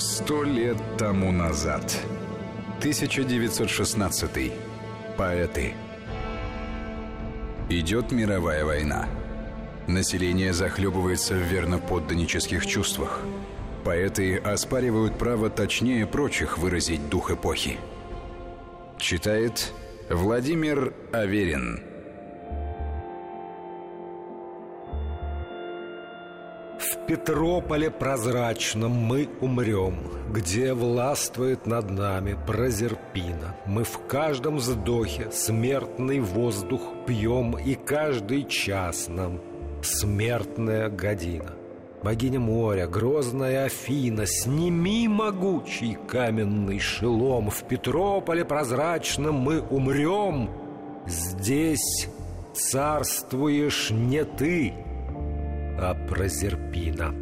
Сто лет тому назад. 1916. Поэты. Идет мировая война. Население захлебывается в верноподданнических чувствах. Поэты оспаривают право точнее прочих выразить дух эпохи. Читает Владимир Аверин. Петрополе прозрачном мы умрем, Где властвует над нами Прозерпина. Мы в каждом вздохе смертный воздух пьем, И каждый час нам смертная година. Богиня моря, грозная Афина, Сними могучий каменный шелом, В Петрополе прозрачном мы умрем, Здесь царствуешь не ты, а Прозерпина.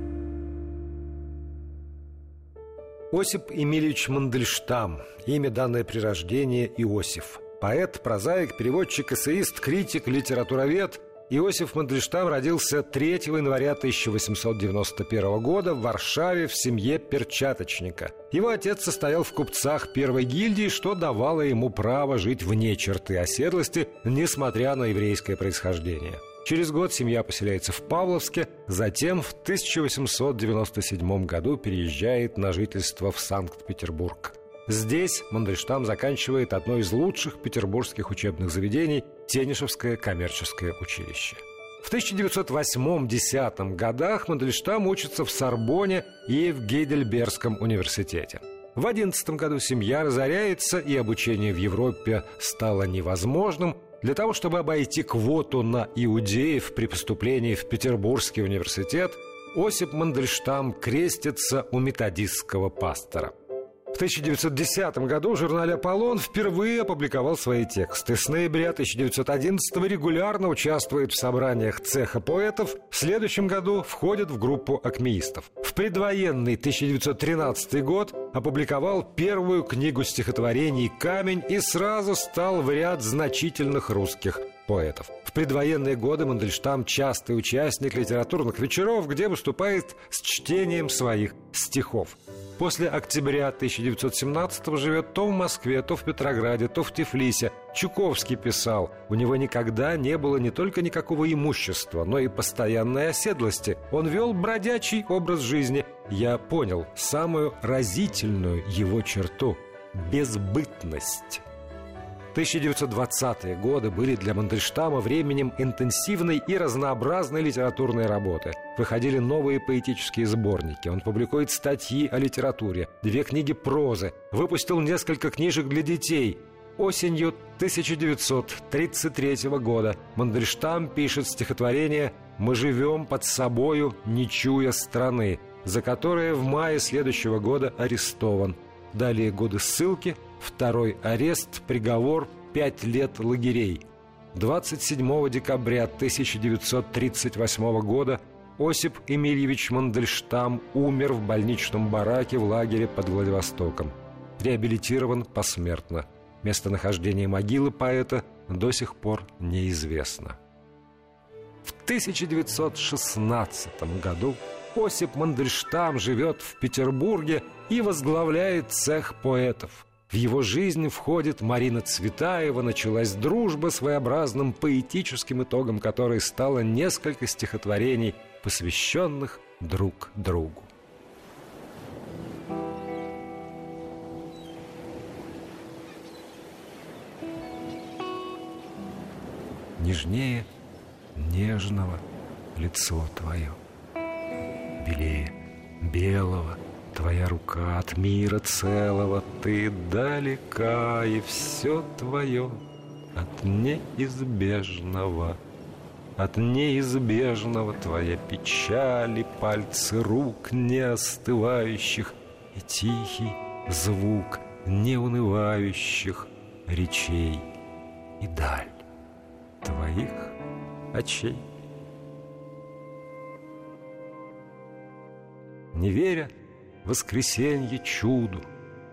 Осип Эмильевич Мандельштам. Имя, данное при рождении Иосиф. Поэт, прозаик, переводчик, эссеист, критик, литературовед. Иосиф Мандельштам родился 3 января 1891 года в Варшаве в семье перчаточника. Его отец состоял в купцах первой гильдии, что давало ему право жить вне черты оседлости, несмотря на еврейское происхождение. Через год семья поселяется в Павловске, затем в 1897 году переезжает на жительство в Санкт-Петербург. Здесь Мандельштам заканчивает одно из лучших петербургских учебных заведений – Тенишевское коммерческое училище. В 1908-10 годах Мандельштам учится в Сорбоне и в Гейдельбергском университете. В 11 году семья разоряется, и обучение в Европе стало невозможным, для того, чтобы обойти квоту на иудеев при поступлении в Петербургский университет, Осип Мандельштам крестится у методистского пастора – в 1910 году в журнале «Аполлон» впервые опубликовал свои тексты. С ноября 1911 регулярно участвует в собраниях цеха поэтов. В следующем году входит в группу акмеистов. В предвоенный 1913 год опубликовал первую книгу стихотворений «Камень» и сразу стал в ряд значительных русских поэтов. В предвоенные годы Мандельштам частый участник литературных вечеров, где выступает с чтением своих стихов. После октября 1917 живет то в Москве, то в Петрограде, то в Тифлисе. Чуковский писал, у него никогда не было не только никакого имущества, но и постоянной оседлости. Он вел бродячий образ жизни. Я понял самую разительную его черту – безбытность. 1920-е годы были для Мандельштама временем интенсивной и разнообразной литературной работы. Выходили новые поэтические сборники. Он публикует статьи о литературе, две книги прозы, выпустил несколько книжек для детей. Осенью 1933 года Мандельштам пишет стихотворение «Мы живем под собою, не чуя страны», за которое в мае следующего года арестован. Далее годы ссылки – Второй арест, приговор пять лет лагерей. 27 декабря 1938 года Осип Эмильевич Мандельштам умер в больничном бараке в лагере под Владивостоком. Реабилитирован посмертно. Местонахождение могилы поэта до сих пор неизвестно. В 1916 году Осип Мандельштам живет в Петербурге и возглавляет цех поэтов. В его жизнь входит Марина Цветаева, началась дружба своеобразным поэтическим итогом которой стало несколько стихотворений, посвященных друг другу. Нежнее нежного лицо твое, белее белого – Твоя рука от мира целого, ты далека, и все твое от неизбежного. От неизбежного твоя печаль и пальцы рук не остывающих, и тихий звук неунывающих речей и даль твоих очей. Не веря воскресенье чуду.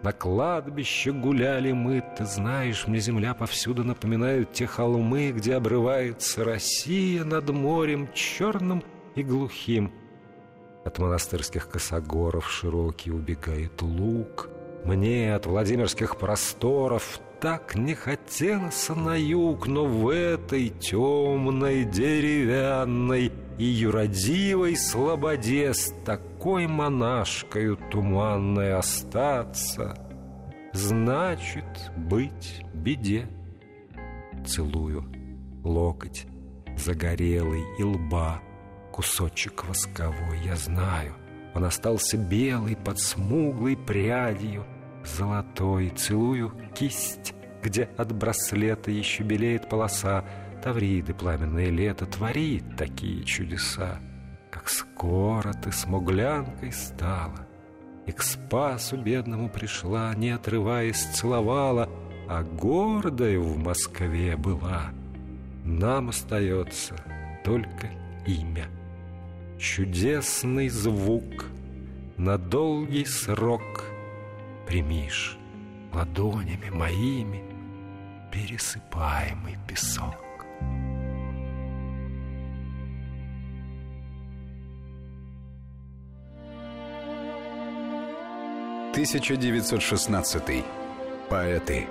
На кладбище гуляли мы, ты знаешь, мне земля повсюду напоминают те холмы, где обрывается Россия над морем черным и глухим. От монастырских косогоров широкий убегает луг. Мне от Владимирских просторов так не хотелось на юг, но в этой темной деревянной и юродивой слободе с такой монашкою туманной остаться, значит быть беде. Целую локоть загорелый и лба, кусочек восковой, я знаю. Он остался белый под смуглой прядью, золотой. Целую кисть, где от браслета еще белеет полоса. Тавриды пламенное лето творит такие чудеса. Как скоро ты смуглянкой стала, И к спасу бедному пришла, Не отрываясь целовала, А гордой в Москве была. Нам остается только имя. Чудесный звук на долгий срок Примишь ладонями моими Пересыпаемый песок. 1916. Поэты.